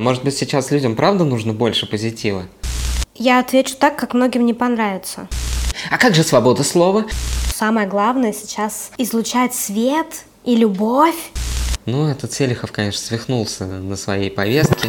Может быть, сейчас людям правда нужно больше позитива? Я отвечу так, как многим не понравится. А как же свобода слова? Самое главное сейчас излучать свет и любовь. Ну, этот Селихов, конечно, свихнулся на своей повестке.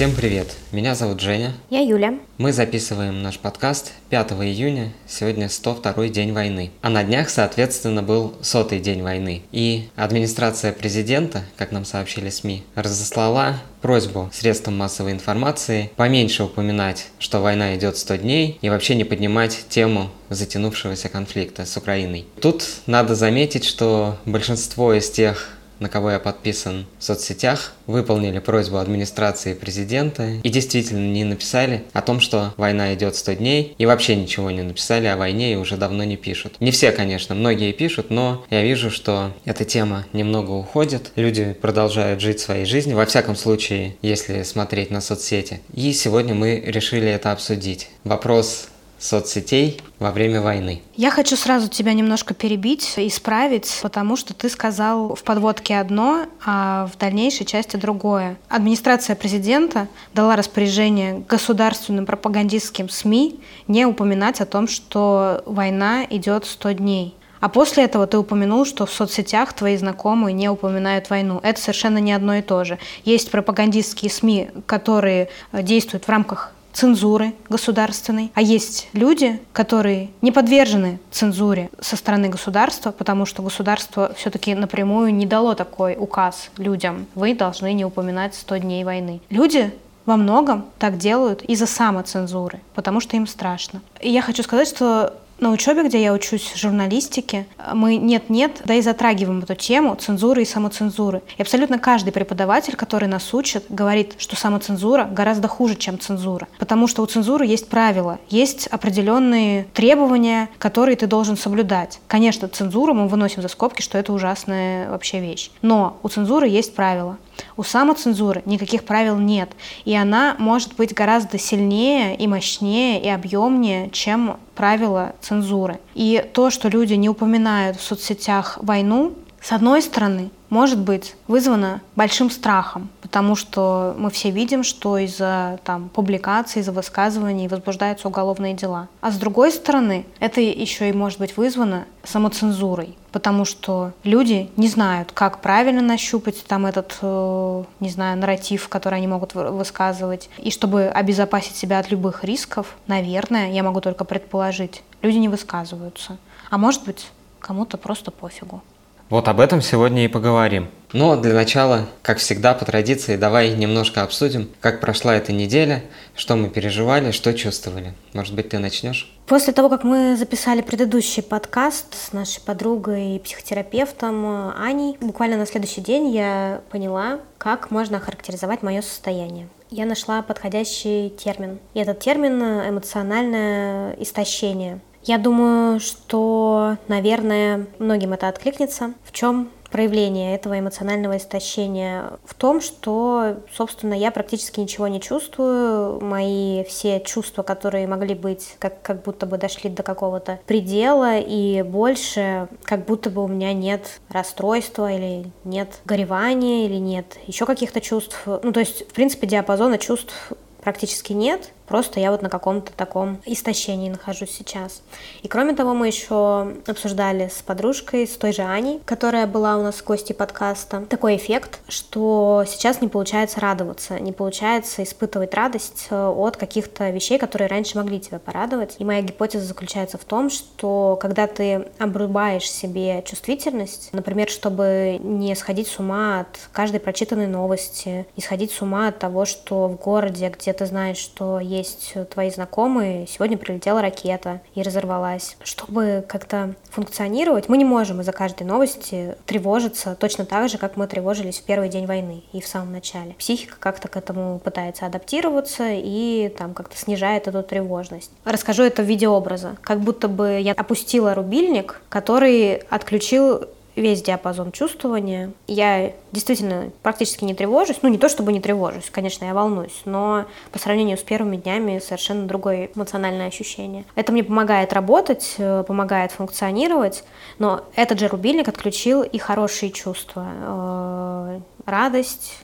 Всем привет, меня зовут Женя. Я Юля. Мы записываем наш подкаст 5 июня, сегодня 102 день войны. А на днях, соответственно, был сотый день войны. И администрация президента, как нам сообщили СМИ, разослала просьбу средствам массовой информации поменьше упоминать, что война идет 100 дней, и вообще не поднимать тему затянувшегося конфликта с Украиной. Тут надо заметить, что большинство из тех на кого я подписан в соцсетях, выполнили просьбу администрации президента и действительно не написали о том, что война идет 100 дней, и вообще ничего не написали о войне и уже давно не пишут. Не все, конечно, многие пишут, но я вижу, что эта тема немного уходит, люди продолжают жить своей жизнью, во всяком случае, если смотреть на соцсети. И сегодня мы решили это обсудить. Вопрос соцсетей во время войны. Я хочу сразу тебя немножко перебить, исправить, потому что ты сказал в подводке одно, а в дальнейшей части другое. Администрация президента дала распоряжение государственным пропагандистским СМИ не упоминать о том, что война идет 100 дней. А после этого ты упомянул, что в соцсетях твои знакомые не упоминают войну. Это совершенно не одно и то же. Есть пропагандистские СМИ, которые действуют в рамках цензуры государственной, а есть люди, которые не подвержены цензуре со стороны государства, потому что государство все-таки напрямую не дало такой указ людям. Вы должны не упоминать 100 дней войны. Люди во многом так делают из-за самоцензуры, потому что им страшно. И я хочу сказать, что на учебе, где я учусь журналистике, мы нет-нет, да и затрагиваем эту тему цензуры и самоцензуры. И абсолютно каждый преподаватель, который нас учит, говорит, что самоцензура гораздо хуже, чем цензура. Потому что у цензуры есть правила, есть определенные требования, которые ты должен соблюдать. Конечно, цензуру мы выносим за скобки, что это ужасная вообще вещь. Но у цензуры есть правила. У самоцензуры никаких правил нет, и она может быть гораздо сильнее и мощнее и объемнее, чем правила цензуры. И то, что люди не упоминают в соцсетях войну, с одной стороны, может быть вызвано большим страхом, потому что мы все видим, что из-за там, публикаций, из-за высказываний возбуждаются уголовные дела. А с другой стороны, это еще и может быть вызвано самоцензурой, потому что люди не знают, как правильно нащупать там этот, э, не знаю, нарратив, который они могут высказывать. И чтобы обезопасить себя от любых рисков, наверное, я могу только предположить, люди не высказываются. А может быть, кому-то просто пофигу. Вот об этом сегодня и поговорим. Но для начала, как всегда, по традиции, давай немножко обсудим, как прошла эта неделя, что мы переживали, что чувствовали. Может быть, ты начнешь? После того, как мы записали предыдущий подкаст с нашей подругой и психотерапевтом Аней, буквально на следующий день я поняла, как можно охарактеризовать мое состояние. Я нашла подходящий термин. И этот термин — эмоциональное истощение. Я думаю, что, наверное, многим это откликнется. В чем проявление этого эмоционального истощения в том, что, собственно, я практически ничего не чувствую. Мои все чувства, которые могли быть, как, как будто бы дошли до какого-то предела, и больше как будто бы у меня нет расстройства или нет горевания или нет еще каких-то чувств. Ну, то есть, в принципе, диапазона чувств практически нет. Просто я вот на каком-то таком истощении нахожусь сейчас. И кроме того, мы еще обсуждали с подружкой, с той же Аней, которая была у нас в гости подкаста, такой эффект, что сейчас не получается радоваться, не получается испытывать радость э, от каких-то вещей, которые раньше могли тебя порадовать. И моя гипотеза заключается в том, что когда ты обрубаешь себе чувствительность, например, чтобы не сходить с ума от каждой прочитанной новости, не сходить с ума от того, что в городе, где ты знаешь, что есть есть твои знакомые, сегодня прилетела ракета и разорвалась. Чтобы как-то функционировать, мы не можем из-за каждой новости тревожиться точно так же, как мы тревожились в первый день войны и в самом начале. Психика как-то к этому пытается адаптироваться и там как-то снижает эту тревожность. Расскажу это в виде образа. Как будто бы я опустила рубильник, который отключил весь диапазон чувствования. Я действительно практически не тревожусь. Ну, не то чтобы не тревожусь, конечно, я волнуюсь, но по сравнению с первыми днями совершенно другое эмоциональное ощущение. Это мне помогает работать, э, помогает функционировать, но этот же рубильник отключил и хорошие чувства. Э, радость.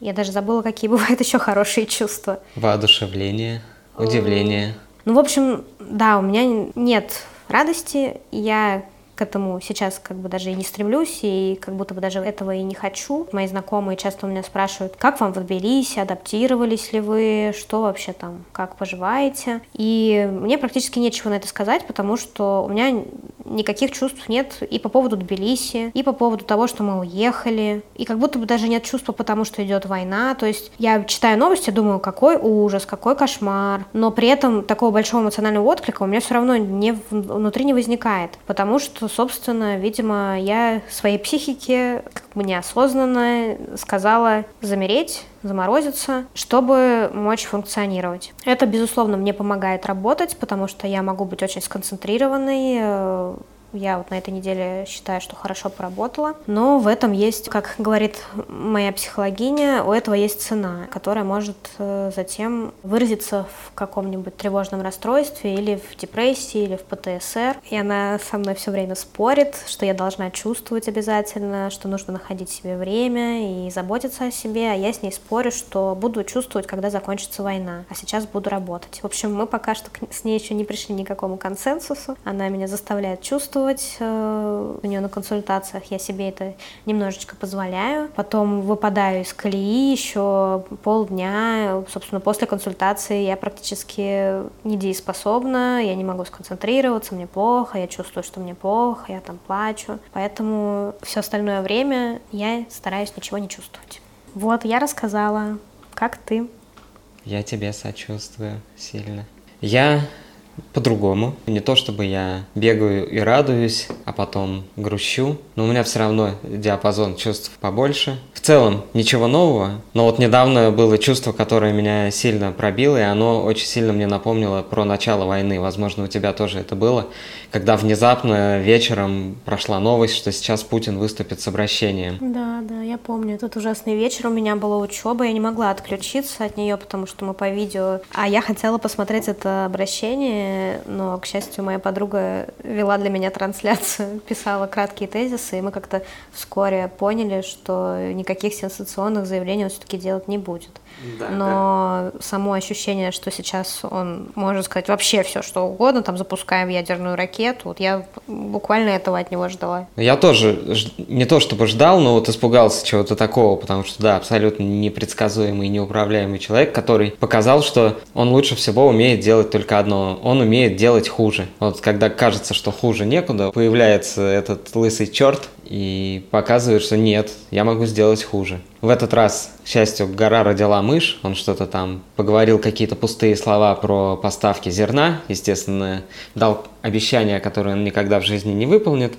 Я даже забыла, какие бывают еще хорошие чувства. Воодушевление, удивление. Ну, в общем, да, у меня нет радости. Я к этому сейчас как бы даже и не стремлюсь, и как будто бы даже этого и не хочу. Мои знакомые часто у меня спрашивают, как вам в Тбилиси, адаптировались ли вы, что вообще там, как поживаете. И мне практически нечего на это сказать, потому что у меня никаких чувств нет и по поводу Тбилиси, и по поводу того, что мы уехали, и как будто бы даже нет чувства, потому что идет война. То есть я читаю новости, думаю, какой ужас, какой кошмар, но при этом такого большого эмоционального отклика у меня все равно не, внутри не возникает, потому что собственно, видимо, я своей психике как бы неосознанно сказала замереть, заморозиться, чтобы мочь функционировать. Это, безусловно, мне помогает работать, потому что я могу быть очень сконцентрированной, э, я вот на этой неделе считаю, что хорошо поработала. Но в этом есть, как говорит моя психологиня, у этого есть цена, которая может э, затем выразиться в каком-нибудь тревожном расстройстве или в депрессии, или в ПТСР. И она со мной все время спорит, что я должна чувствовать обязательно, что нужно находить себе время и заботиться о себе. А я с ней спорю, что буду чувствовать, когда закончится война. А сейчас буду работать. В общем, мы пока что с ней еще не пришли ни к какому консенсусу. Она меня заставляет чувствовать, присутствовать э, у нее на консультациях, я себе это немножечко позволяю. Потом выпадаю из колеи еще полдня. Собственно, после консультации я практически недееспособна, я не могу сконцентрироваться, мне плохо, я чувствую, что мне плохо, я там плачу. Поэтому все остальное время я стараюсь ничего не чувствовать. Вот, я рассказала. Как ты? Я тебе сочувствую сильно. Я по-другому. Не то чтобы я бегаю и радуюсь, а потом грущу, но у меня все равно диапазон чувств побольше. В целом ничего нового, но вот недавно было чувство, которое меня сильно пробило, и оно очень сильно мне напомнило про начало войны. Возможно, у тебя тоже это было, когда внезапно вечером прошла новость, что сейчас Путин выступит с обращением. Да, да, я помню. Этот ужасный вечер у меня была учеба, я не могла отключиться от нее, потому что мы по видео, а я хотела посмотреть это обращение, но, к счастью, моя подруга вела для меня трансляцию, писала краткие тезисы, и мы как-то вскоре поняли, что никаких сенсационных заявлений он все-таки делать не будет. Да, Но да. само ощущение, что сейчас он может сказать вообще все, что угодно, там запускаем ядерную ракету, вот я буквально этого от него ждала. Я тоже не то чтобы ждал, но вот испугался чего-то такого, потому что, да, абсолютно непредсказуемый, неуправляемый человек, который показал, что он лучше всего умеет делать только одно. Он умеет делать хуже. Вот когда кажется, что хуже некуда, появляется этот лысый черт, и показывает, что нет, я могу сделать хуже. В этот раз, к счастью, гора родила мышь, он что-то там поговорил какие-то пустые слова про поставки зерна, естественно, дал обещание, которое он никогда в жизни не выполнит,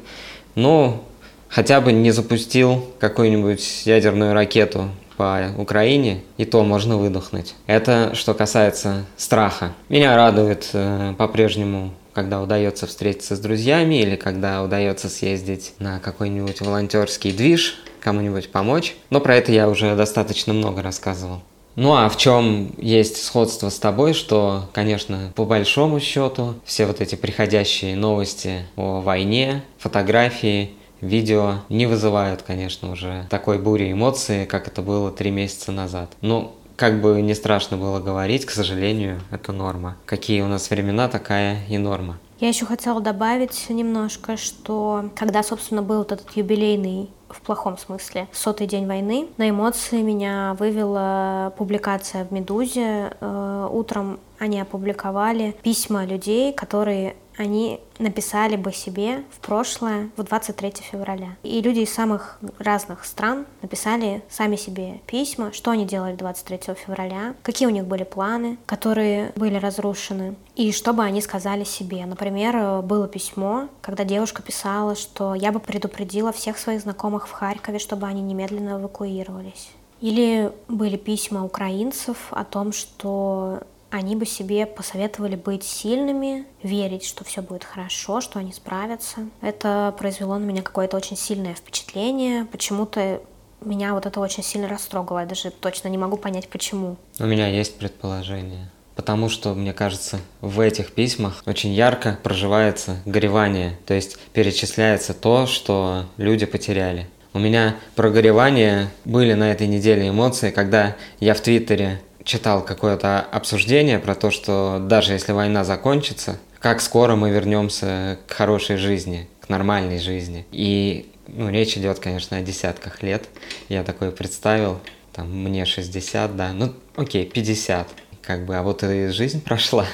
но хотя бы не запустил какую-нибудь ядерную ракету по Украине, и то можно выдохнуть. Это что касается страха. Меня радует э, по-прежнему когда удается встретиться с друзьями или когда удается съездить на какой-нибудь волонтерский движ, кому-нибудь помочь. Но про это я уже достаточно много рассказывал. Ну а в чем есть сходство с тобой, что, конечно, по большому счету, все вот эти приходящие новости о войне, фотографии, видео не вызывают, конечно, уже такой бури эмоций, как это было три месяца назад. Ну, как бы не страшно было говорить, к сожалению, это норма. Какие у нас времена, такая и норма. Я еще хотела добавить немножко, что когда, собственно, был вот этот юбилейный в плохом смысле. Сотый день войны. На эмоции меня вывела публикация в «Медузе». Э, утром они опубликовали письма людей, которые они написали бы себе в прошлое, в 23 февраля. И люди из самых разных стран написали сами себе письма, что они делали 23 февраля, какие у них были планы, которые были разрушены, и что бы они сказали себе. Например, было письмо, когда девушка писала, что я бы предупредила всех своих знакомых в Харькове, чтобы они немедленно эвакуировались. Или были письма украинцев о том, что они бы себе посоветовали быть сильными, верить, что все будет хорошо, что они справятся. Это произвело на меня какое-то очень сильное впечатление. Почему-то меня вот это очень сильно растрогало. Я даже точно не могу понять, почему. У меня есть предположение. Потому что, мне кажется, в этих письмах очень ярко проживается горевание, то есть перечисляется то, что люди потеряли. У меня прогоревания были на этой неделе эмоции, когда я в Твиттере читал какое-то обсуждение про то, что даже если война закончится, как скоро мы вернемся к хорошей жизни, к нормальной жизни. И ну, речь идет, конечно, о десятках лет. Я такое представил, там, мне 60, да, ну, окей, 50, как бы, а вот и жизнь прошла.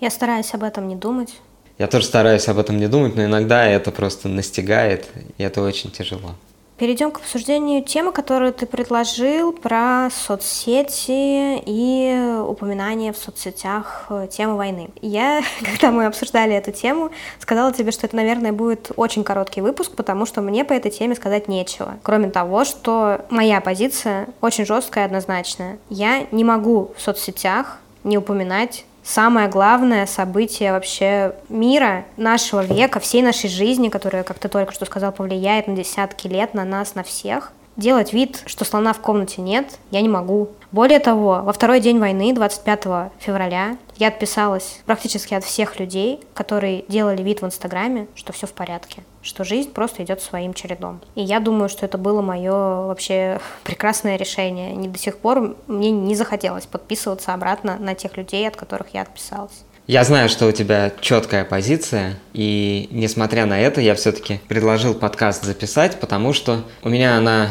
Я стараюсь об этом не думать. Я тоже стараюсь об этом не думать, но иногда это просто настигает, и это очень тяжело. Перейдем к обсуждению темы, которую ты предложил про соцсети и упоминание в соцсетях э, темы войны. Я, когда мы обсуждали эту тему, сказала тебе, что это, наверное, будет очень короткий выпуск, потому что мне по этой теме сказать нечего. Кроме того, что моя позиция очень жесткая и однозначная. Я не могу в соцсетях не упоминать самое главное событие вообще мира, нашего века, всей нашей жизни, которая, как ты только что сказал, повлияет на десятки лет на нас, на всех. Делать вид, что слона в комнате нет, я не могу. Более того, во второй день войны, 25 февраля, я отписалась практически от всех людей, которые делали вид в Инстаграме, что все в порядке, что жизнь просто идет своим чередом. И я думаю, что это было мое вообще прекрасное решение. Не до сих пор мне не захотелось подписываться обратно на тех людей, от которых я отписалась. Я знаю, что у тебя четкая позиция, и несмотря на это, я все-таки предложил подкаст записать, потому что у меня она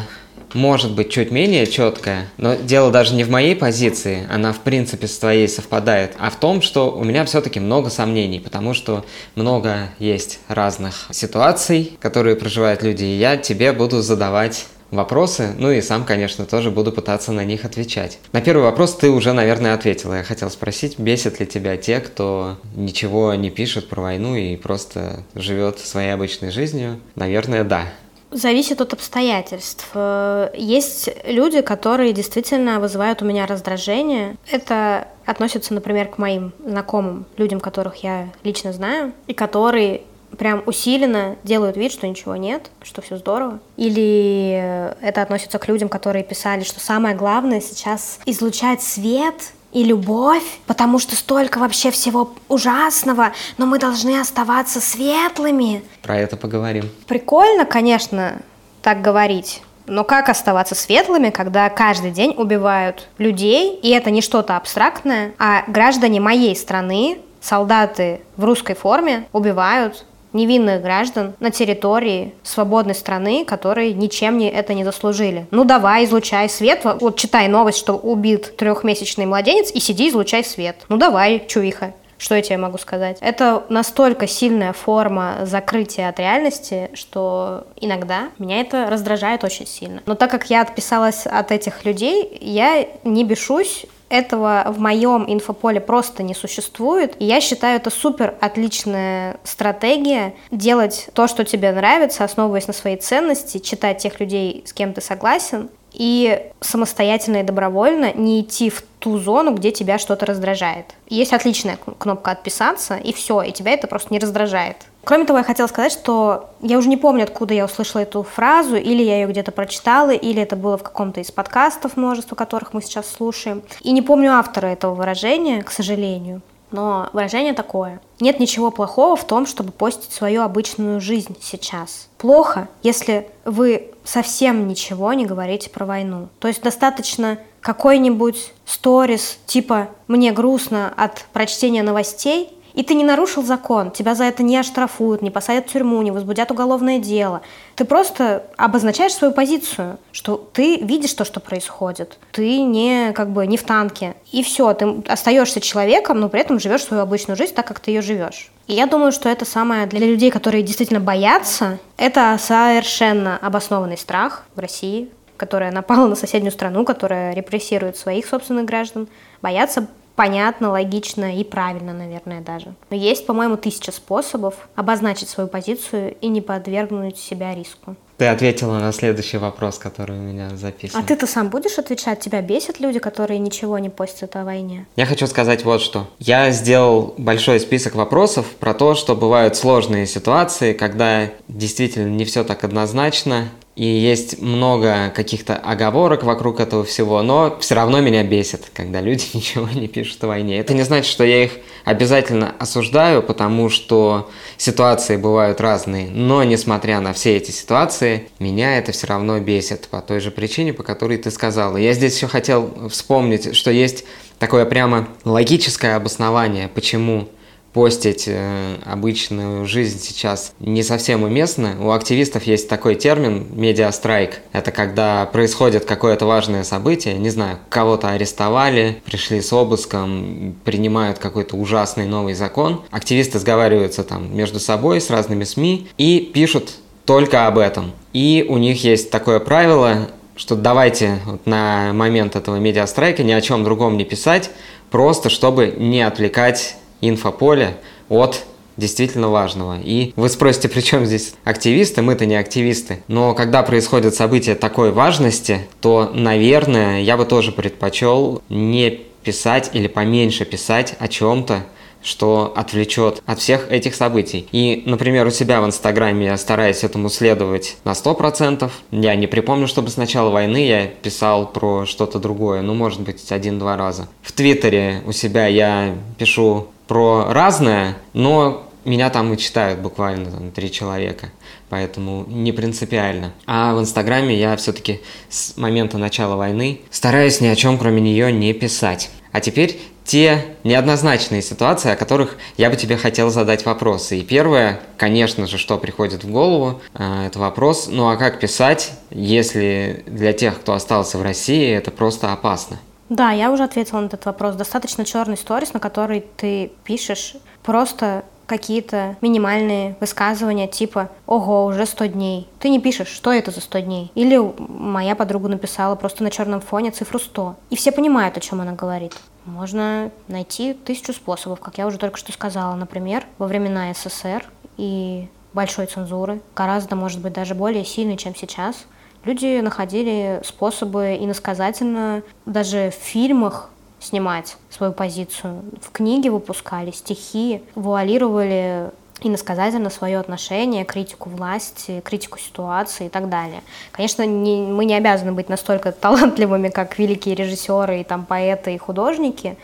может быть чуть менее четкая, но дело даже не в моей позиции, она в принципе с твоей совпадает, а в том, что у меня все-таки много сомнений, потому что много есть разных ситуаций, которые проживают люди, и я тебе буду задавать вопросы, ну и сам, конечно, тоже буду пытаться на них отвечать. На первый вопрос ты уже, наверное, ответила. Я хотел спросить, бесит ли тебя те, кто ничего не пишет про войну и просто живет своей обычной жизнью? Наверное, да. Зависит от обстоятельств. Э, есть люди, которые действительно вызывают у меня раздражение. Это относится, например, к моим знакомым, людям, которых я лично знаю, и которые прям усиленно делают вид, что ничего нет, что все здорово. Или это относится к людям, которые писали, что самое главное сейчас излучать свет и любовь, потому что столько вообще всего ужасного, но мы должны оставаться светлыми. Про это поговорим. Прикольно, конечно, так говорить. Но как оставаться светлыми, когда каждый день убивают людей, и это не что-то абстрактное, а граждане моей страны, солдаты в русской форме убивают невинных граждан на территории свободной страны, которые ничем не это не заслужили. Ну давай, излучай свет. Вот читай новость, что убит трехмесячный младенец, и сиди, излучай свет. Ну давай, чувиха. Что я тебе могу сказать? Это настолько сильная форма закрытия от реальности, что иногда меня это раздражает очень сильно. Но так как я отписалась от этих людей, я не бешусь этого в моем инфополе просто не существует. И я считаю, это супер отличная стратегия делать то, что тебе нравится, основываясь на своей ценности, читать тех людей, с кем ты согласен, и самостоятельно и добровольно не идти в ту зону, где тебя что-то раздражает. Есть отличная кнопка «Отписаться», и все, и тебя это просто не раздражает. Кроме того, я хотела сказать, что я уже не помню, откуда я услышала эту фразу, или я ее где-то прочитала, или это было в каком-то из подкастов, множество которых мы сейчас слушаем. И не помню автора этого выражения, к сожалению. Но выражение такое. Нет ничего плохого в том, чтобы постить свою обычную жизнь сейчас. Плохо, если вы совсем ничего не говорите про войну. То есть достаточно какой-нибудь сторис типа «мне грустно от прочтения новостей», и ты не нарушил закон, тебя за это не оштрафуют, не посадят в тюрьму, не возбудят уголовное дело. Ты просто обозначаешь свою позицию, что ты видишь то, что происходит. Ты не как бы не в танке. И все, ты остаешься человеком, но при этом живешь свою обычную жизнь так, как ты ее живешь. И я думаю, что это самое для людей, которые действительно боятся, это совершенно обоснованный страх в России, которая напала на соседнюю страну, которая репрессирует своих собственных граждан, боятся понятно, логично и правильно, наверное, даже. Но есть, по-моему, тысяча способов обозначить свою позицию и не подвергнуть себя риску. Ты ответила на следующий вопрос, который у меня записан. А ты-то сам будешь отвечать? Тебя бесят люди, которые ничего не постят о войне? Я хочу сказать вот что. Я сделал большой список вопросов про то, что бывают сложные ситуации, когда действительно не все так однозначно, и есть много каких-то оговорок вокруг этого всего, но все равно меня бесит, когда люди ничего не пишут о войне. Это не значит, что я их обязательно осуждаю, потому что ситуации бывают разные, но несмотря на все эти ситуации, меня это все равно бесит по той же причине, по которой ты сказала. Я здесь еще хотел вспомнить, что есть такое прямо логическое обоснование, почему постить э, обычную жизнь сейчас не совсем уместно. У активистов есть такой термин «медиастрайк». Это когда происходит какое-то важное событие, не знаю, кого-то арестовали, пришли с обыском, принимают какой-то ужасный новый закон. Активисты сговариваются там между собой с разными СМИ и пишут только об этом. И у них есть такое правило, что давайте вот на момент этого медиастрайка ни о чем другом не писать, просто чтобы не отвлекать инфополе от действительно важного. И вы спросите, при чем здесь активисты? Мы-то не активисты. Но когда происходит событие такой важности, то, наверное, я бы тоже предпочел не писать или поменьше писать о чем-то, что отвлечет от всех этих событий. И, например, у себя в Инстаграме я стараюсь этому следовать на 100%. Я не припомню, чтобы с начала войны я писал про что-то другое, ну, может быть, один-два раза. В Твиттере у себя я пишу про разное, но меня там и читают буквально там, три человека, поэтому не принципиально. А в Инстаграме я все-таки с момента начала войны стараюсь ни о чем кроме нее не писать. А теперь те неоднозначные ситуации, о которых я бы тебе хотел задать вопросы. И первое, конечно же, что приходит в голову, э, это вопрос, ну а как писать, если для тех, кто остался в России, это просто опасно? Да, я уже ответила на этот вопрос. Достаточно черный сторис, на который ты пишешь просто какие-то минимальные высказывания типа «Ого, уже 100 дней». Ты не пишешь, что это за 100 дней. Или моя подруга написала просто на черном фоне цифру 100. И все понимают, о чем она говорит. Можно найти тысячу способов, как я уже только что сказала. Например, во времена СССР и большой цензуры, гораздо, может быть, даже более сильной, чем сейчас – Люди находили способы иносказательно даже в фильмах снимать свою позицию. В книге выпускали стихи, вуалировали иносказательно свое отношение, критику власти, критику ситуации и так далее. Конечно, не, мы не обязаны быть настолько талантливыми, как великие режиссеры, и там поэты и художники.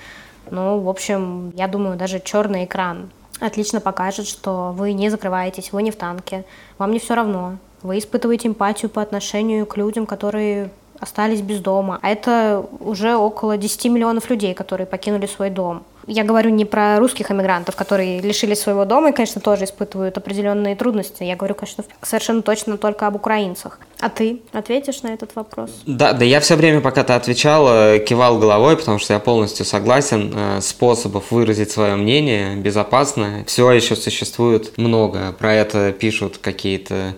Но, в общем, я думаю, даже черный экран отлично покажет, что вы не закрываетесь, вы не в танке, вам не все равно, вы испытываете эмпатию по отношению к людям, которые остались без дома. А это уже около 10 миллионов людей, которые покинули свой дом. Я говорю не про русских эмигрантов, которые лишили своего дома и, конечно, тоже испытывают определенные трудности. Я говорю, конечно, совершенно точно только об украинцах. А ты ответишь на этот вопрос? Да, да, я все время, пока ты отвечал, кивал головой, потому что я полностью согласен. Э, способов выразить свое мнение безопасно все еще существует много. Про это пишут какие-то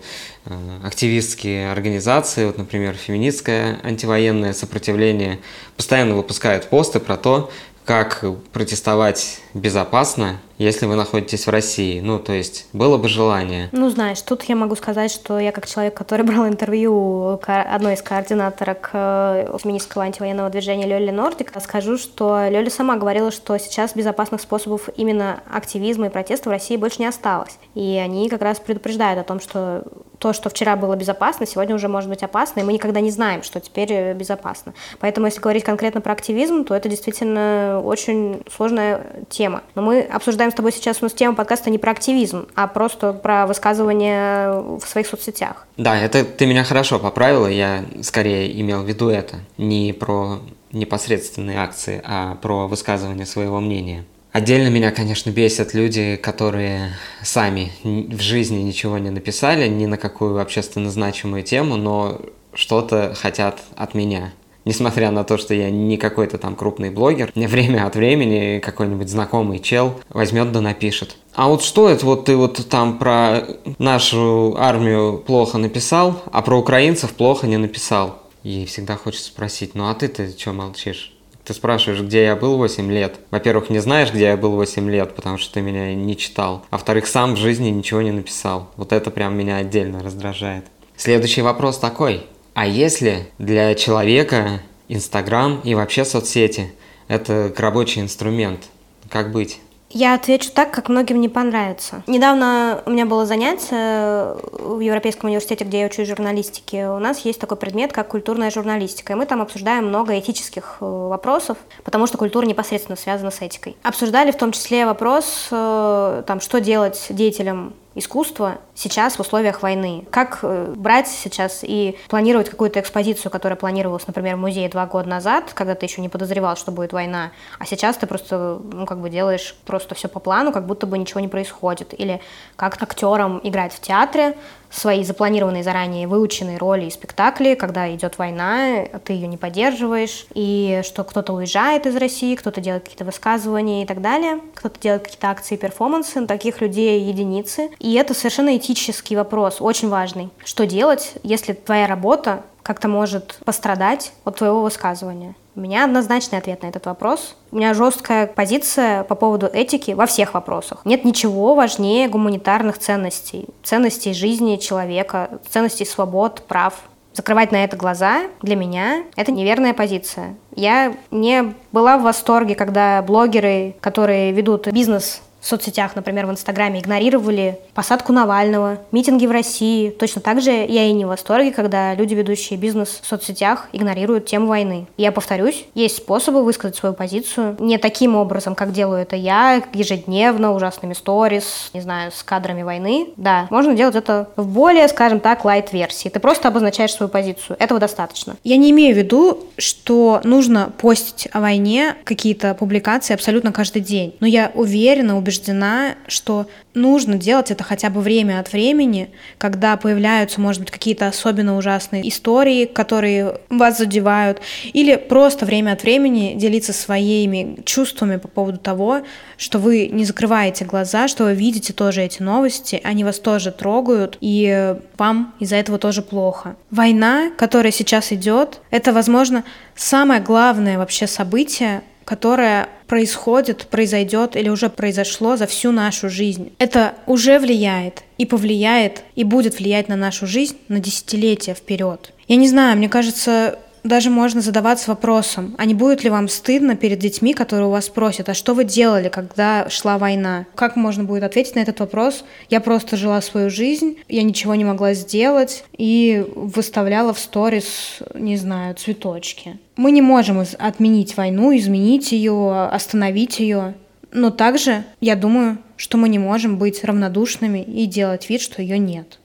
активистские организации, вот, например, феминистское антивоенное сопротивление, постоянно выпускают посты про то, как протестовать безопасно, если вы находитесь в России. Ну, то есть, было бы желание. Ну, знаешь, тут я могу сказать, что я как человек, который брал интервью одной из координаторок э, феминистского антивоенного движения Лёли Нордик, скажу, что Лёля сама говорила, что сейчас безопасных способов именно активизма и протеста в России больше не осталось. И они как раз предупреждают о том, что то, что вчера было безопасно, сегодня уже может быть опасно, и мы никогда не знаем, что теперь э, безопасно. Поэтому, если говорить конкретно про активизм, то это действительно очень сложная тема. Но мы обсуждаем с тобой сейчас у нас тему подкаста не про активизм, а просто про высказывание в своих соцсетях. Да, это ты меня хорошо поправила, я скорее имел в виду это, не про непосредственные акции, а про высказывание своего мнения. Отдельно меня, конечно, бесят люди, которые сами в жизни ничего не написали, ни на какую общественно значимую тему, но что-то хотят от меня. Несмотря на то, что я не какой-то там крупный блогер, мне время от времени какой-нибудь знакомый чел возьмет да напишет. А вот что это вот ты вот там про нашу армию плохо написал, а про украинцев плохо не написал? И всегда хочется спросить, ну а ты-то что молчишь? Ты спрашиваешь, где я был 8 лет. Во-первых, не знаешь, где я был 8 лет, потому что ты меня не читал. А во-вторых, сам в жизни ничего не написал. Вот это прям меня отдельно раздражает. Следующий вопрос такой. А если для человека Инстаграм и вообще соцсети – это рабочий инструмент, как быть? Я отвечу так, как многим не понравится. Недавно у меня было занятие в Европейском университете, где я учусь журналистике. У нас есть такой предмет, как культурная журналистика. И мы там обсуждаем много этических э, вопросов, потому что культура непосредственно связана с этикой. Обсуждали в том числе вопрос, э, там, что делать деятелям искусство сейчас в условиях войны. Как э, брать сейчас и планировать какую-то экспозицию, которая планировалась, например, в музее два года назад, когда ты еще не подозревал, что будет война, а сейчас ты просто, ну, как бы делаешь просто все по плану, как будто бы ничего не происходит. Или как актерам играть в театре, свои запланированные заранее выученные роли и спектакли, когда идет война, ты ее не поддерживаешь, и что кто-то уезжает из России, кто-то делает какие-то высказывания и так далее, кто-то делает какие-то акции, перформансы, таких людей единицы. И это совершенно этический вопрос, очень важный. Что делать, если твоя работа как-то может пострадать от твоего высказывания? У меня однозначный ответ на этот вопрос. У меня жесткая позиция по поводу этики во всех вопросах. Нет ничего важнее гуманитарных ценностей, ценностей жизни человека, ценностей свобод, прав. Закрывать на это глаза для меня – это неверная позиция. Я не была в восторге, когда блогеры, которые ведут бизнес в соцсетях, например, в Инстаграме, игнорировали посадку Навального, митинги в России. Точно так же я и не в восторге, когда люди, ведущие бизнес в соцсетях, игнорируют тему войны. Я повторюсь, есть способы высказать свою позицию не таким образом, как делаю это я, ежедневно, ужасными сторис, не знаю, с кадрами войны. Да, можно делать это в более, скажем так, лайт-версии. Ты просто обозначаешь свою позицию. Этого достаточно. Я не имею в виду, что нужно постить о войне какие-то публикации абсолютно каждый день. Но я уверена, убеждена, убеждена, что нужно делать это хотя бы время от времени, когда появляются, может быть, какие-то особенно ужасные истории, которые вас задевают, или просто время от времени делиться своими чувствами по поводу того, что вы не закрываете глаза, что вы видите тоже эти новости, они вас тоже трогают, и вам из-за этого тоже плохо. Война, которая сейчас идет, это, возможно, самое главное вообще событие которое происходит, произойдет или уже произошло за всю нашу жизнь. Это уже влияет и повлияет, и будет влиять на нашу жизнь на десятилетия вперед. Я не знаю, мне кажется, даже можно задаваться вопросом, а не будет ли вам стыдно перед детьми, которые у вас спросят, а что вы делали, когда шла война? Как можно будет ответить на этот вопрос? Я просто жила свою жизнь, я ничего не могла сделать и выставляла в сторис, не знаю, цветочки. Мы не можем отменить войну, изменить ее, остановить ее. Но также я думаю, что мы не можем быть равнодушными и делать вид, что ее нет.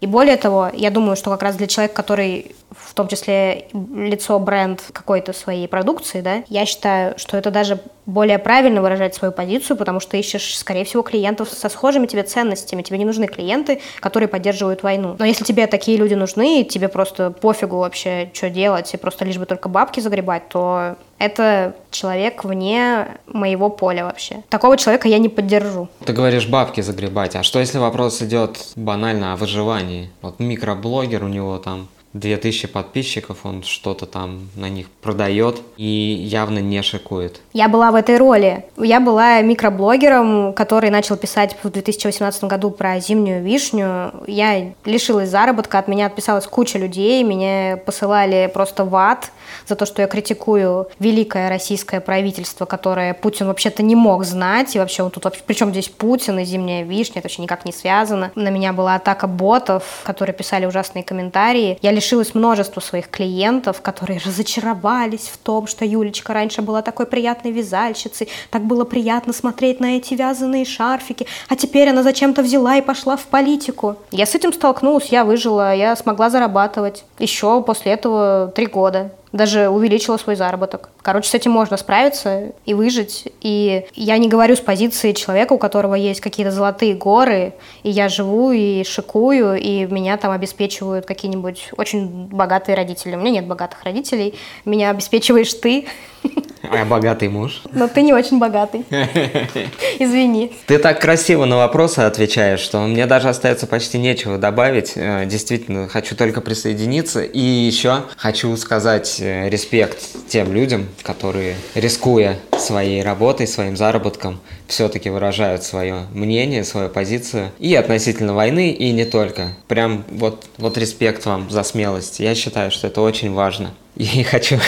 И более того, я думаю, что как раз для человека, который в том числе лицо, бренд какой-то своей продукции, да, я считаю, что это даже более правильно выражать свою позицию, потому что ищешь, скорее всего, клиентов со схожими тебе ценностями. Тебе не нужны клиенты, которые поддерживают войну. Но если тебе такие люди нужны, и тебе просто пофигу вообще, что делать, и просто лишь бы только бабки загребать, то это человек вне моего поля вообще. Такого человека я не поддержу. Ты говоришь бабки загребать, а что если вопрос идет банально о выживании? Вот микроблогер у него там 2000 подписчиков, он что-то там на них продает и явно не шикует. Я была в этой роли. Я была микроблогером, который начал писать в 2018 году про зимнюю вишню. Я лишилась заработка, от меня отписалась куча людей, меня посылали просто в ад за то, что я критикую великое российское правительство, которое Путин вообще-то не мог знать, и вообще он тут вообще, причем здесь Путин и зимняя вишня, это вообще никак не связано. На меня была атака ботов, которые писали ужасные комментарии. Я лишилась множества своих клиентов, которые разочаровались в том, что Юлечка раньше была такой приятной вязальщицей, так было приятно смотреть на эти вязаные шарфики, а теперь она зачем-то взяла и пошла в политику. Я с этим столкнулась, я выжила, я смогла зарабатывать. Еще после этого три года даже увеличила свой заработок. Короче, с этим можно справиться и выжить. И я не говорю с позиции человека, у которого есть какие-то золотые горы, и я живу и шикую, и меня там обеспечивают какие-нибудь очень богатые родители. У меня нет богатых родителей, меня обеспечиваешь ты. А богатый муж? Но ты не очень богатый. Извини. Ты так красиво на вопросы отвечаешь, что мне даже остается почти нечего добавить. Э, действительно, хочу только присоединиться. И еще хочу сказать э, респект тем людям, которые, рискуя своей работой, своим заработком, все-таки выражают свое мнение, свою позицию и относительно войны, и не только. Прям вот, вот респект вам за смелость. Я считаю, что это очень важно. И хочу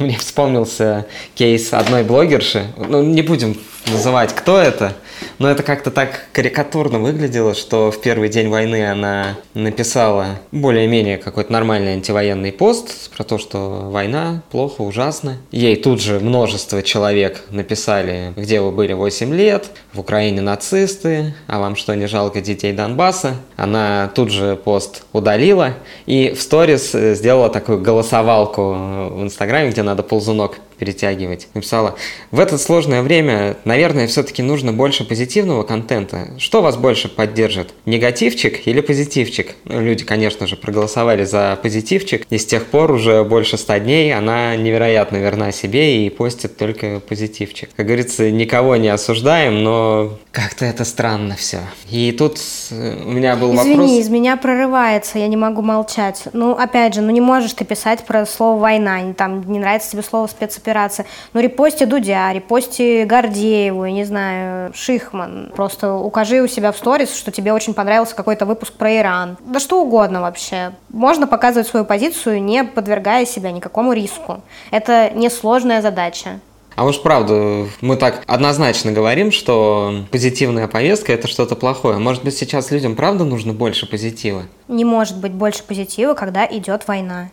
Мне вспомнился кейс одной блогерши. Ну, не будем называть, кто это, но это как-то так карикатурно выглядело, что в первый день войны она написала более-менее какой-то нормальный антивоенный пост про то, что война плохо, ужасно. Ей тут же множество человек написали, где вы были 8 лет, в Украине нацисты, а вам что, не жалко детей Донбасса? Она тут же пост удалила и в сторис сделала такую голосовалку в Инстаграме, где надо ползунок перетягивать. Написала, в это сложное время, наверное, все-таки нужно больше позитивного контента. Что вас больше поддержит? Негативчик или позитивчик? Ну, люди, конечно же, проголосовали за позитивчик, и с тех пор уже больше ста дней она невероятно верна себе и постит только позитивчик. Как говорится, никого не осуждаем, но как-то это странно все. И тут э, у меня был Извини, вопрос... Извини, из меня прорывается, я не могу молчать. Ну, опять же, ну не можешь ты писать про слово «война», там не нравится тебе слово «спецоперация», опираться. Ну, репости Дудя, репости Гордееву, я не знаю, Шихман. Просто укажи у себя в сторис, что тебе очень понравился какой-то выпуск про Иран. Да что угодно вообще. Можно показывать свою позицию, не подвергая себя никакому риску. Это несложная задача. А уж правда, мы так однозначно говорим, что позитивная повестка – это что-то плохое. Может быть, сейчас людям правда нужно больше позитива? Не может быть больше позитива, когда идет война.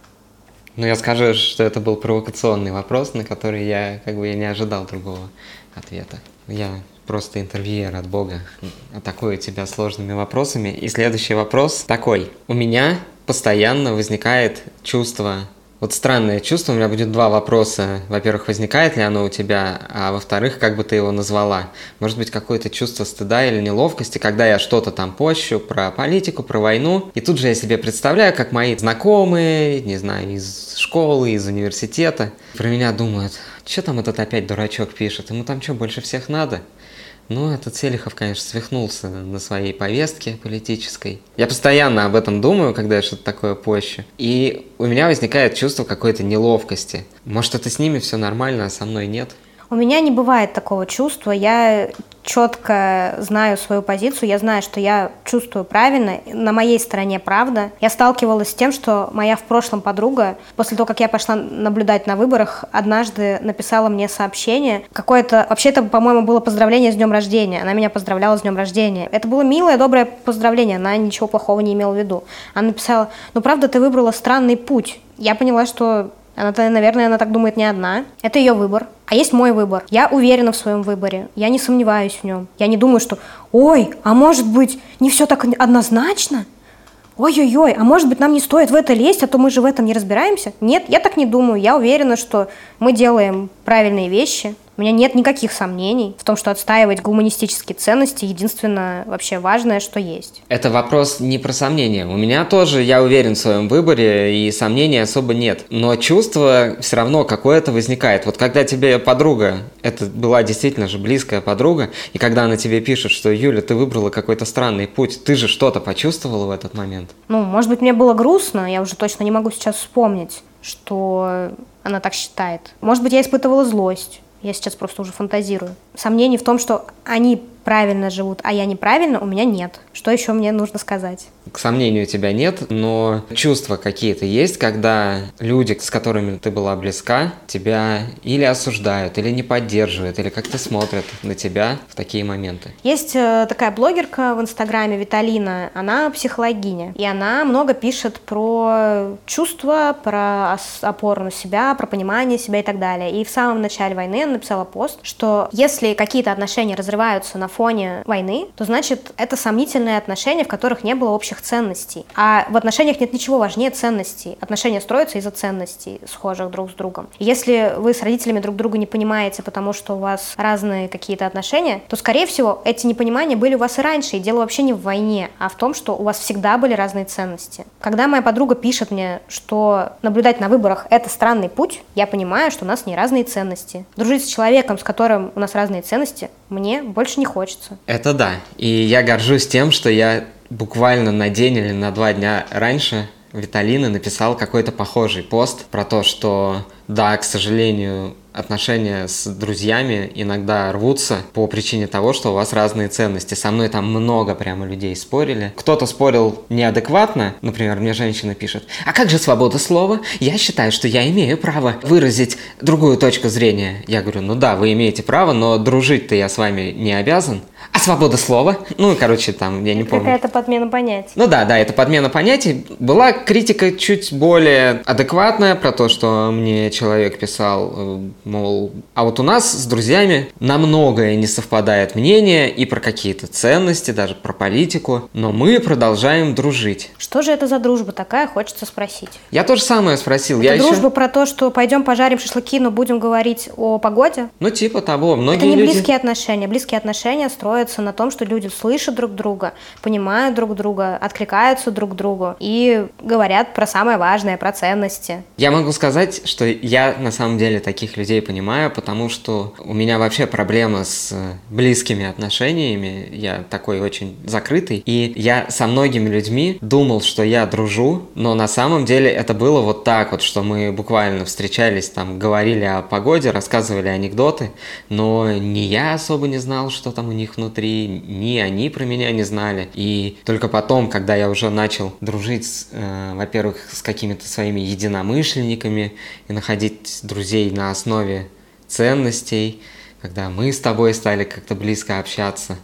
Ну, я скажу, что это был провокационный вопрос, на который я как бы я не ожидал другого ответа. Я просто интервьюер от Бога, атакую тебя сложными вопросами. И следующий вопрос такой. У меня постоянно возникает чувство вот странное чувство, у меня будет два вопроса. Во-первых, возникает ли оно у тебя, а во-вторых, как бы ты его назвала? Может быть, какое-то чувство стыда или неловкости, когда я что-то там пощу про политику, про войну, и тут же я себе представляю, как мои знакомые, не знаю, из школы, из университета, про меня думают, что там этот опять дурачок пишет, ему там что, больше всех надо? Ну, этот Селихов, конечно, свихнулся на своей повестке политической. Я постоянно об этом думаю, когда я что-то такое пощу. И у меня возникает чувство какой-то неловкости. Может, это с ними все нормально, а со мной нет? У меня не бывает такого чувства. Я четко знаю свою позицию, я знаю, что я чувствую правильно, на моей стороне правда. Я сталкивалась с тем, что моя в прошлом подруга, после того, как я пошла наблюдать на выборах, однажды написала мне сообщение, какое-то, вообще это, по-моему, было поздравление с днем рождения, она меня поздравляла с днем рождения. Это было милое, доброе поздравление, она ничего плохого не имела в виду. Она написала, ну правда, ты выбрала странный путь. Я поняла, что она, наверное, она так думает не одна. Это ее выбор. А есть мой выбор. Я уверена в своем выборе. Я не сомневаюсь в нем. Я не думаю, что «Ой, а может быть, не все так однозначно?» ой-ой-ой, а может быть нам не стоит в это лезть, а то мы же в этом не разбираемся? Нет, я так не думаю. Я уверена, что мы делаем правильные вещи, у меня нет никаких сомнений в том, что отстаивать гуманистические ценности единственное вообще важное, что есть. Это вопрос не про сомнения. У меня тоже, я уверен в своем выборе, и сомнений особо нет. Но чувство все равно какое-то возникает. Вот когда тебе подруга, это была действительно же близкая подруга, и когда она тебе пишет, что Юля, ты выбрала какой-то странный путь, ты же что-то почувствовала в этот момент? Ну, может быть, мне было грустно, я уже точно не могу сейчас вспомнить, что она так считает. Может быть, я испытывала злость. Я сейчас просто уже фантазирую. Сомнений в том, что они правильно живут, а я неправильно, у меня нет. Что еще мне нужно сказать? К сомнению, тебя нет, но чувства какие-то есть, когда люди, с которыми ты была близка, тебя или осуждают, или не поддерживают, или как-то смотрят на тебя в такие моменты. Есть э, такая блогерка в Инстаграме, Виталина, она психологиня, и она много пишет про чувства, про опору на себя, про понимание себя и так далее. И в самом начале войны она написала пост, что если какие-то отношения разрываются на фоне войны, то значит это сомнительные отношения, в которых не было общих ценностей. А в отношениях нет ничего важнее ценностей. Отношения строятся из-за ценностей, схожих друг с другом. Если вы с родителями друг друга не понимаете, потому что у вас разные какие-то отношения, то, скорее всего, эти непонимания были у вас и раньше. И дело вообще не в войне, а в том, что у вас всегда были разные ценности. Когда моя подруга пишет мне, что наблюдать на выборах — это странный путь, я понимаю, что у нас не разные ценности. Дружить с человеком, с которым у нас разные ценности, мне больше не хочется. Это да. И я горжусь тем, что я буквально на день или на два дня раньше Виталина написал какой-то похожий пост про то, что Да, к сожалению, отношения с друзьями иногда рвутся по причине того, что у вас разные ценности. Со мной там много прямо людей спорили. Кто-то спорил неадекватно. Например, мне женщина пишет, а как же свобода слова? Я считаю, что я имею право выразить другую точку зрения. Я говорю, ну да, вы имеете право, но дружить-то я с вами не обязан. А свобода слова? Ну, короче, там, я не помню. Какая-то подмена понятий. Ну да, да, это подмена понятий. Была критика чуть более адекватная про то, что мне человек писал, э, мол, а вот у нас с друзьями на многое не совпадает мнение и про какие-то ценности, даже про политику, но мы продолжаем дружить. Что же это за дружба такая, хочется спросить. Я то же самое спросил. Это я дружба еще... про то, что пойдем пожарим шашлыки, но будем говорить о погоде? Ну, типа того. Многие это не люди... близкие отношения. Близкие отношения строятся на том, что люди слышат друг друга, понимают друг друга, откликаются друг другу и говорят про самое важное, про ценности. Я могу сказать, что я на самом деле таких людей понимаю, потому что у меня вообще проблема с близкими отношениями. Я такой очень закрытый. И я со многими людьми думал, что я дружу, но на самом деле это было вот так вот, что мы буквально встречались, там, говорили о погоде, рассказывали анекдоты, но ни я особо не знал, что там у них внутри, ни они про меня не знали. И только потом, когда я уже начал дружить, э, во-первых, с какими-то своими единомышленниками и находить друзей на основе ценностей, когда мы с тобой стали как-то близко общаться,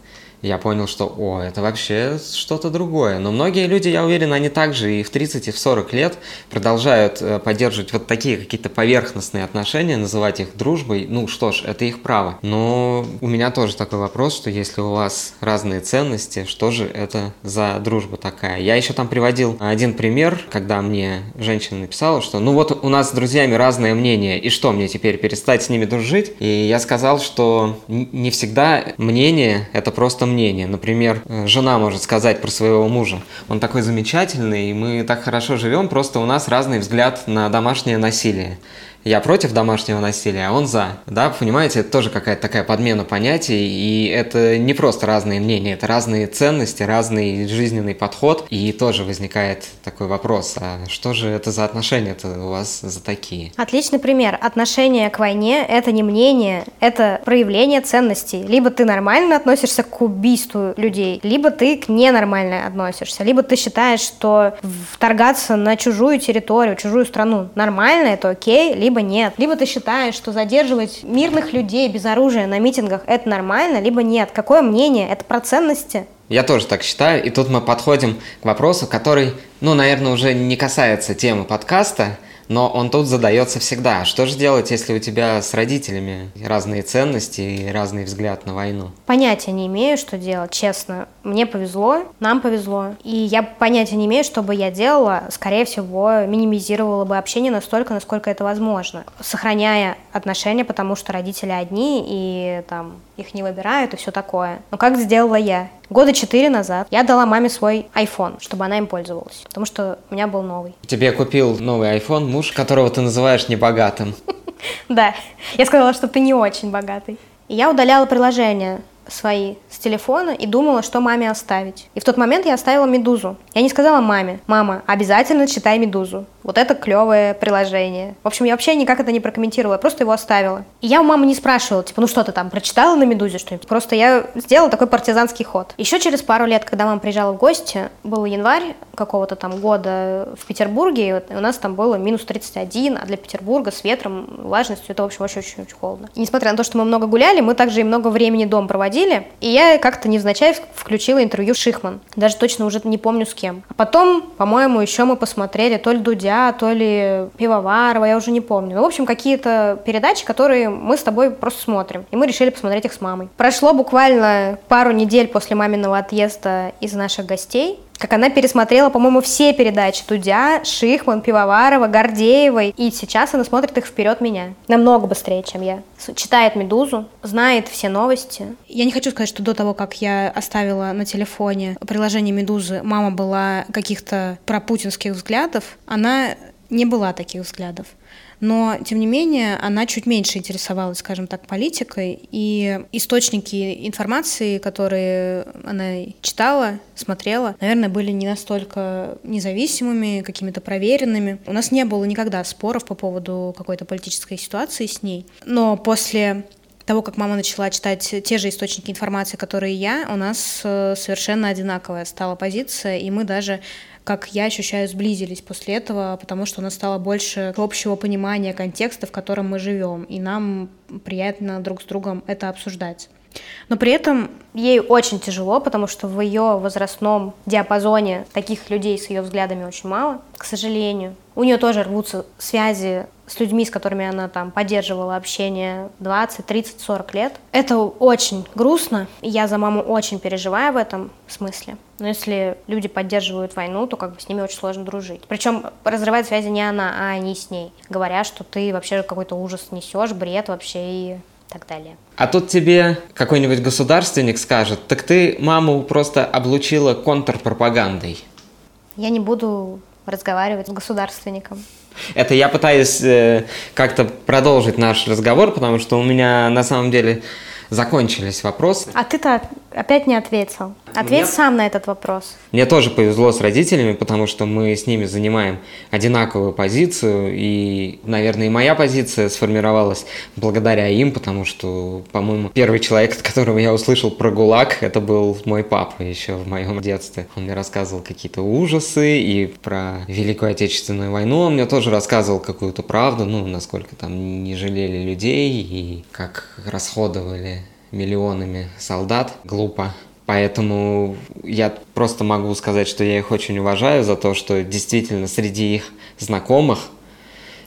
я понял, что, о, это вообще что-то другое. Но многие люди, я уверен, они также и в 30, и в 40 лет продолжают э, поддерживать вот такие какие-то поверхностные отношения, называть их дружбой. Ну что ж, это их право. Но у меня тоже такой вопрос, что если у вас разные ценности, что же это за дружба такая? Я еще там приводил один пример, когда мне женщина написала, что ну вот у нас с друзьями разное мнение, и что, мне теперь перестать с ними дружить? И я сказал, что не всегда мнение это просто мнение. Например, э, жена может сказать про своего мужа, он такой замечательный, и мы так хорошо живем, просто у нас разный взгляд на домашнее насилие я против домашнего насилия, а он за. Да, понимаете, это тоже какая-то такая подмена понятий, и это не просто разные мнения, это разные ценности, разный жизненный подход, и тоже возникает такой вопрос, а что же это за отношения-то у вас за такие? Отличный пример. Отношение к войне – это не мнение, это проявление ценностей. Либо ты нормально относишься к убийству людей, либо ты к ненормально относишься, либо ты считаешь, что вторгаться на чужую территорию, чужую страну нормально, это окей, либо либо нет. Либо ты считаешь, что задерживать мирных людей без оружия на митингах это нормально, либо нет. Какое мнение? Это про ценности. Я тоже так считаю. И тут мы подходим к вопросу, который, ну, наверное, уже не касается темы подкаста, но он тут задается всегда. Что же делать, если у тебя с родителями разные ценности и разный взгляд на войну? Понятия не имею, что делать, честно. Мне повезло, нам повезло. И я понятия не имею, что бы я делала. Скорее всего, минимизировала бы общение настолько, насколько это возможно. Сохраняя отношения, потому что родители одни, и там их не выбирают и все такое. Но как сделала я? Года четыре назад я дала маме свой iPhone, чтобы она им пользовалась, потому что у меня был новый. Тебе купил новый iPhone муж, которого ты называешь небогатым. Да, я сказала, что ты не очень богатый. И я удаляла приложение свои с телефона и думала, что маме оставить. И в тот момент я оставила «Медузу». Я не сказала маме, мама, обязательно читай «Медузу». Вот это клевое приложение. В общем, я вообще никак это не прокомментировала, просто его оставила. И я у мамы не спрашивала, типа, ну что ты там, прочитала на «Медузе» что-нибудь? Просто я сделала такой партизанский ход. Еще через пару лет, когда мама приезжала в гости, был январь какого-то там года в Петербурге, и у нас там было минус 31, а для Петербурга с ветром, влажностью, это, в общем, очень-очень холодно. И несмотря на то, что мы много гуляли, мы также и много времени дома проводили, и я как-то невзначай включила интервью Шихман. Даже точно уже не помню с кем. А потом, по-моему, еще мы посмотрели то ли Дудя, Дудя, то ли Пивоварова, я уже не помню. Ну, в общем, какие-то передачи, которые мы с тобой просто смотрим. И мы решили посмотреть их с мамой. Прошло буквально пару недель после маминого отъезда из наших гостей как она пересмотрела, по-моему, все передачи Дудя, Шихман, Пивоварова, Гордеевой, и сейчас она смотрит их вперед меня. Намного быстрее, чем я. Читает «Медузу», знает все новости. Я не хочу сказать, что до того, как я оставила на телефоне приложение «Медузы», мама была каких-то пропутинских взглядов. Она не была таких взглядов. Но, тем не менее, она чуть меньше интересовалась, скажем так, политикой, и источники информации, которые она читала, смотрела, наверное, были не настолько независимыми, какими-то проверенными. У нас не было никогда споров по поводу какой-то политической ситуации с ней, но после того, как мама начала читать те же источники информации, которые я, у нас э, совершенно одинаковая стала позиция, и мы даже как я ощущаю, сблизились после этого, потому что у нас стало больше общего понимания контекста, в котором мы живем, и нам приятно друг с другом это обсуждать. Но при этом ей очень тяжело, потому что в ее возрастном диапазоне таких людей с ее взглядами очень мало, к сожалению. У нее тоже рвутся связи с людьми, с которыми она там поддерживала общение 20, 30, 40 лет. Это очень грустно. Я за маму очень переживаю в этом смысле. Но если люди поддерживают войну, то как бы с ними очень сложно дружить. Причем разрывает связи не она, а они с ней, говоря, что ты вообще какой-то ужас несешь, бред вообще и так далее. А тут тебе какой-нибудь государственник скажет, так ты маму просто облучила контрпропагандой. Я не буду разговаривать с государственником. Это я пытаюсь э, как-то продолжить наш разговор, потому что у меня на самом деле закончились вопросы. А ты-то опять не ответил. Ответь Мне... сам на этот вопрос. Мне тоже повезло с родителями, потому что мы с ними занимаем одинаковую позицию, и, наверное, и моя позиция сформировалась благодаря им, потому что, по-моему, первый человек, от которого я услышал про ГУЛАГ, это был мой папа еще в моем детстве. Он мне рассказывал какие-то ужасы, и про Великую Отечественную войну он мне тоже рассказывал какую-то правду, ну, насколько там не жалели людей, и как расходовали миллионами солдат. Глупо. Поэтому я просто могу сказать, что я их очень уважаю за то, что действительно среди их знакомых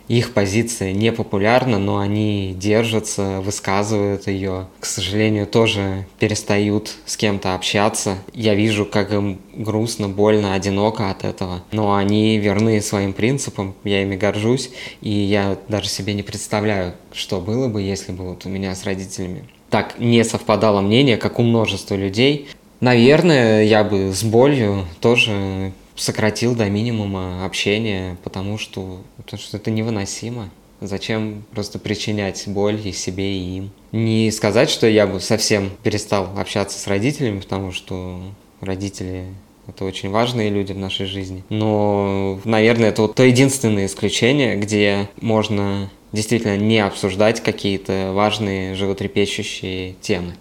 их позиция не популярна, но они держатся, высказывают ее. К сожалению, тоже перестают с кем-то общаться. Я вижу, как им грустно, больно, одиноко от этого. Но они верны своим принципам, я ими горжусь, и я даже себе не представляю, что было бы, если бы вот у меня с родителями так не совпадало мнение, как у множества людей. Наверное, я бы с болью тоже сократил до минимума общение, потому что, потому что это невыносимо. Зачем просто причинять боль и себе, и им? Не сказать, что я бы совсем перестал общаться с родителями, потому что родители это очень важные люди в нашей жизни. Но, наверное, это вот то единственное исключение, где можно действительно не обсуждать какие-то важные животрепещущие темы.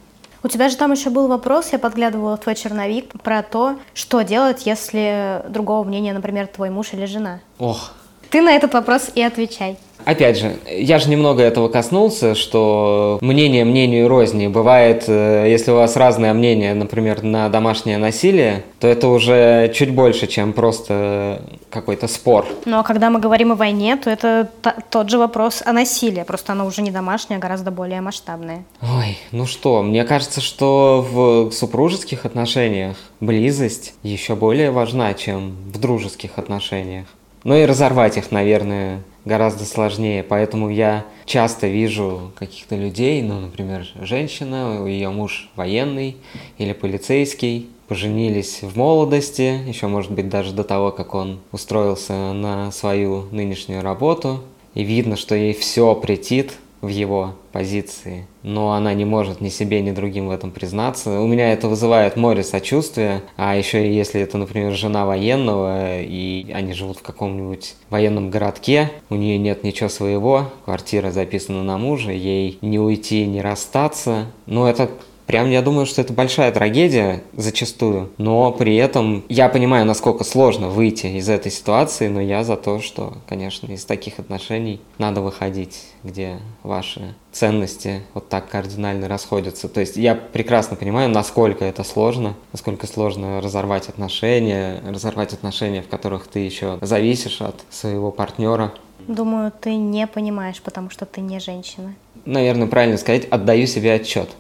У тебя же там еще был вопрос, я подглядывала в твой черновик, про то, что делать, если другого мнения, например, твой муж или жена. Ох. Ты на этот вопрос и отвечай. Опять же, я же немного этого коснулся, что мнение мнению розни. Бывает, э, если у вас разное мнение, например, на домашнее насилие, то это уже чуть больше, чем просто какой-то спор. Ну а когда мы говорим о войне, то это тот же вопрос о насилии, просто оно уже не домашнее, а гораздо более масштабное. Ой, ну что, мне кажется, что в супружеских отношениях близость еще более важна, чем в дружеских отношениях. Ну и разорвать их, наверное, гораздо сложнее. Поэтому я часто вижу каких-то людей, ну, например, женщина, ее муж военный или полицейский, поженились в молодости, еще, может быть, даже до того, как он устроился на свою нынешнюю работу. И видно, что ей все претит, в его позиции, но она не может ни себе, ни другим в этом признаться. У меня это вызывает море сочувствия, а еще если это, например, жена военного, и они живут в каком-нибудь военном городке, у нее нет ничего своего, квартира записана на мужа, ей не уйти, не расстаться, но это Прям я думаю, что это большая трагедия зачастую, но при этом я понимаю, насколько сложно выйти из этой ситуации, но я за то, что, конечно, из таких отношений надо выходить, где ваши ценности вот так кардинально расходятся. То есть я прекрасно понимаю, насколько это сложно, насколько сложно разорвать отношения, разорвать отношения, в которых ты еще зависишь от своего партнера. Думаю, ты не понимаешь, потому что ты не женщина. Наверное, правильно сказать, отдаю себе отчет.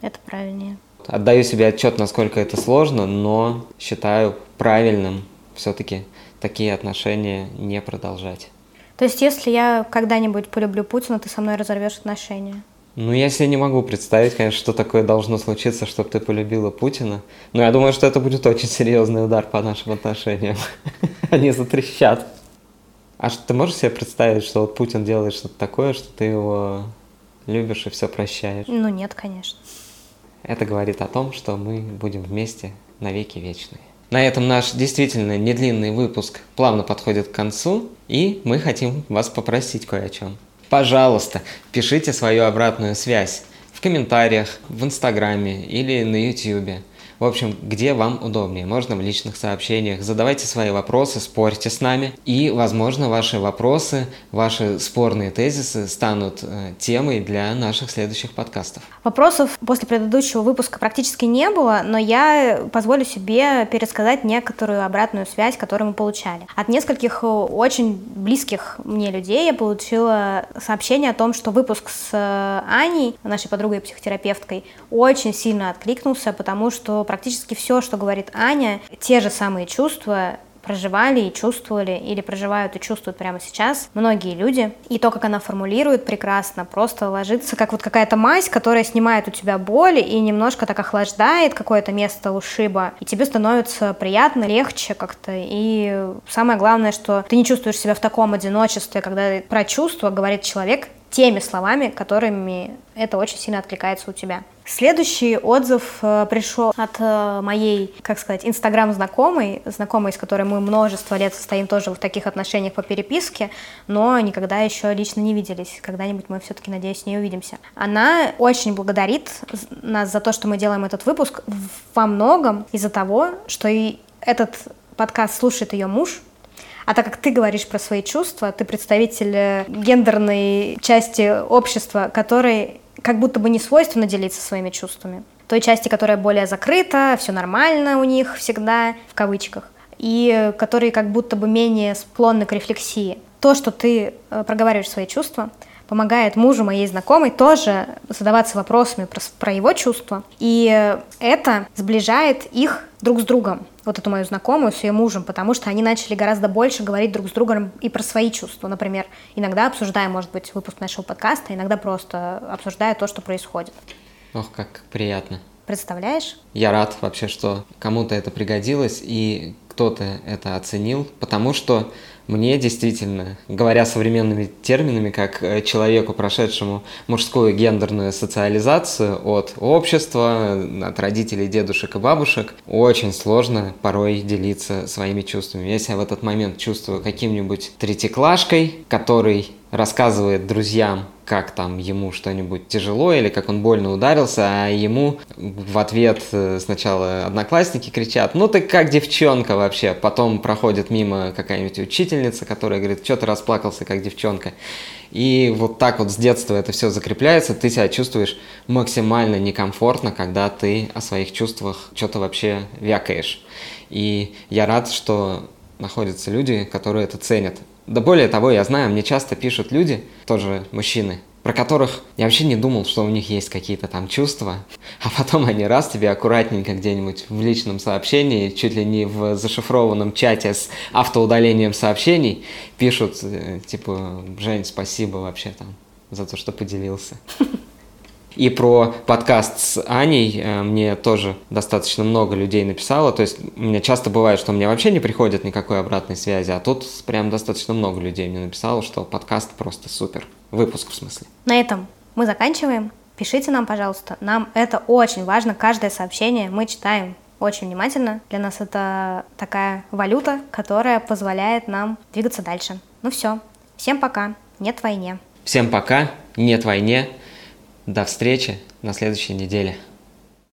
Это правильнее. Отдаю себе отчет, насколько это сложно, но считаю правильным все-таки такие отношения не продолжать. То есть, если я когда-нибудь полюблю Путина, ты со мной разорвешь отношения? Ну, я себе не могу представить, конечно, что такое должно случиться, чтобы ты полюбила Путина. Но я думаю, что это будет очень серьезный удар по нашим отношениям. Они затрещат. А что ты можешь себе представить, что вот Путин делает что-то такое, что ты его любишь и все прощаешь? Ну нет, конечно. Это говорит о том, что мы будем вместе навеки вечные. На этом наш действительно недлинный выпуск плавно подходит к концу, и мы хотим вас попросить кое о чем. Пожалуйста, пишите свою обратную связь в комментариях, в Инстаграме или на Ютьюбе. В общем, где вам удобнее. Можно в личных сообщениях. Задавайте свои вопросы, спорьте с нами. И, возможно, ваши вопросы, ваши спорные тезисы станут э, темой для наших следующих подкастов. Вопросов после предыдущего выпуска практически не было, но я позволю себе пересказать некоторую обратную связь, которую мы получали. От нескольких э, очень близких мне людей я получила сообщение о том, что выпуск с э, Аней, нашей подругой и психотерапевткой, очень сильно откликнулся, потому что практически все, что говорит Аня, те же самые чувства проживали и чувствовали, или проживают и чувствуют прямо сейчас многие люди. И то, как она формулирует прекрасно, просто ложится как вот какая-то мазь, которая снимает у тебя боль и немножко так охлаждает какое-то место ушиба, и тебе становится приятно, легче как-то. И самое главное, что ты не чувствуешь себя в таком одиночестве, когда про чувства говорит человек, теми словами, которыми это очень сильно откликается у тебя. Следующий отзыв э, пришел от э, моей, как сказать, инстаграм-знакомой, знакомой, с которой мы множество лет состоим тоже в таких отношениях по переписке, но никогда еще лично не виделись. Когда-нибудь мы все-таки, надеюсь, с ней увидимся. Она очень благодарит нас за то, что мы делаем этот выпуск во многом из-за того, что и этот подкаст слушает ее муж, а так как ты говоришь про свои чувства, ты представитель э, гендерной части общества, которой как будто бы не свойственно делиться своими чувствами. Той части, которая более закрыта, все нормально у них всегда, в кавычках, и которые как будто бы менее склонны к рефлексии. То, что ты э, проговариваешь свои чувства, помогает мужу моей знакомой тоже задаваться вопросами про, про его чувства. И это сближает их друг с другом, вот эту мою знакомую с ее мужем, потому что они начали гораздо больше говорить друг с другом и про свои чувства. Например, иногда обсуждая, может быть, выпуск нашего подкаста, иногда просто обсуждая то, что происходит. Ох, как приятно. Представляешь? Я рад вообще, что кому-то это пригодилось и кто-то это оценил, потому что мне действительно, говоря современными терминами, как э, человеку, прошедшему мужскую гендерную социализацию от общества, от родителей, дедушек и бабушек, очень сложно порой делиться своими чувствами. Я в этот момент чувствую каким-нибудь третьеклашкой, который рассказывает друзьям как там ему что-нибудь тяжело или как он больно ударился, а ему в ответ э, сначала одноклассники кричат, ну ты как девчонка вообще, потом проходит мимо какая-нибудь учительница, которая говорит, что ты расплакался как девчонка. И вот так вот с детства это все закрепляется, ты себя чувствуешь максимально некомфортно, когда ты о своих чувствах что-то вообще вякаешь. И я рад, что находятся люди, которые это ценят. Да более того, я знаю, мне часто пишут люди, тоже мужчины, про которых я вообще не думал, что у них есть какие-то там чувства, а потом они раз тебе аккуратненько где-нибудь в личном сообщении, чуть ли не в зашифрованном чате с автоудалением сообщений, пишут, э, типа, Жень, спасибо вообще там за то, что поделился. И про подкаст с Аней э, мне тоже достаточно много людей написало. То есть у меня часто бывает, что мне вообще не приходит никакой обратной связи, а тут прям достаточно много людей мне написало, что подкаст просто супер. Выпуск в смысле. На этом мы заканчиваем. Пишите нам, пожалуйста. Нам это очень важно. Каждое сообщение мы читаем очень внимательно. Для нас это такая валюта, которая позволяет нам двигаться дальше. Ну все. Всем пока. Нет войне. Всем пока. Нет войне. До встречи на следующей неделе.